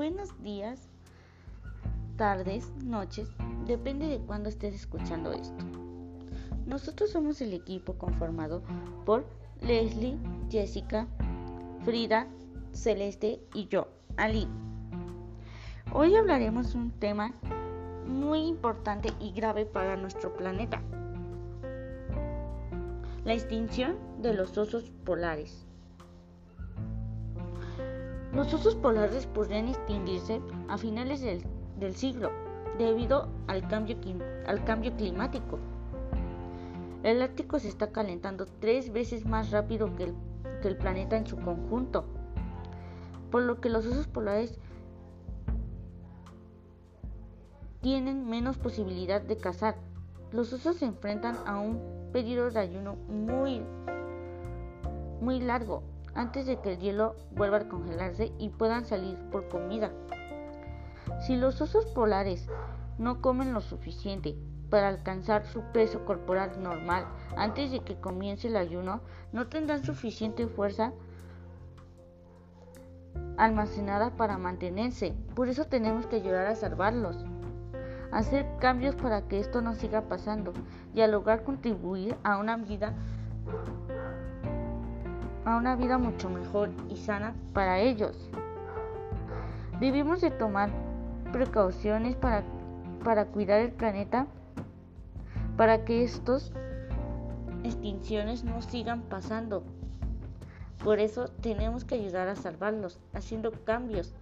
Buenos días, tardes, noches, depende de cuándo estés escuchando esto. Nosotros somos el equipo conformado por Leslie, Jessica, Frida, Celeste y yo, Ali. Hoy hablaremos un tema muy importante y grave para nuestro planeta. La extinción de los osos polares. Los osos polares podrían extinguirse a finales del, siglo debido al cambio, al cambio climático. El Ártico se está calentando tres veces más rápido que el, planeta en su conjunto, por lo que los osos polares tienen menos posibilidad de cazar. Los osos se enfrentan a un periodo de ayuno muy, muy largo antes de que el hielo vuelva a congelarse y puedan salir por comida. Si los osos polares no comen lo suficiente para alcanzar su peso corporal normal antes de que comience el ayuno, no tendrán suficiente fuerza almacenada para mantenerse. Por eso tenemos que ayudar a salvarlos hacer cambios para que esto no siga pasando y lograr contribuir a una vida una vida mucho mejor y sana para ellos. Debemos de tomar precauciones para, para cuidar el planeta para que estas extinciones no sigan pasando. Por eso tenemos que ayudar a salvarlos, haciendo cambios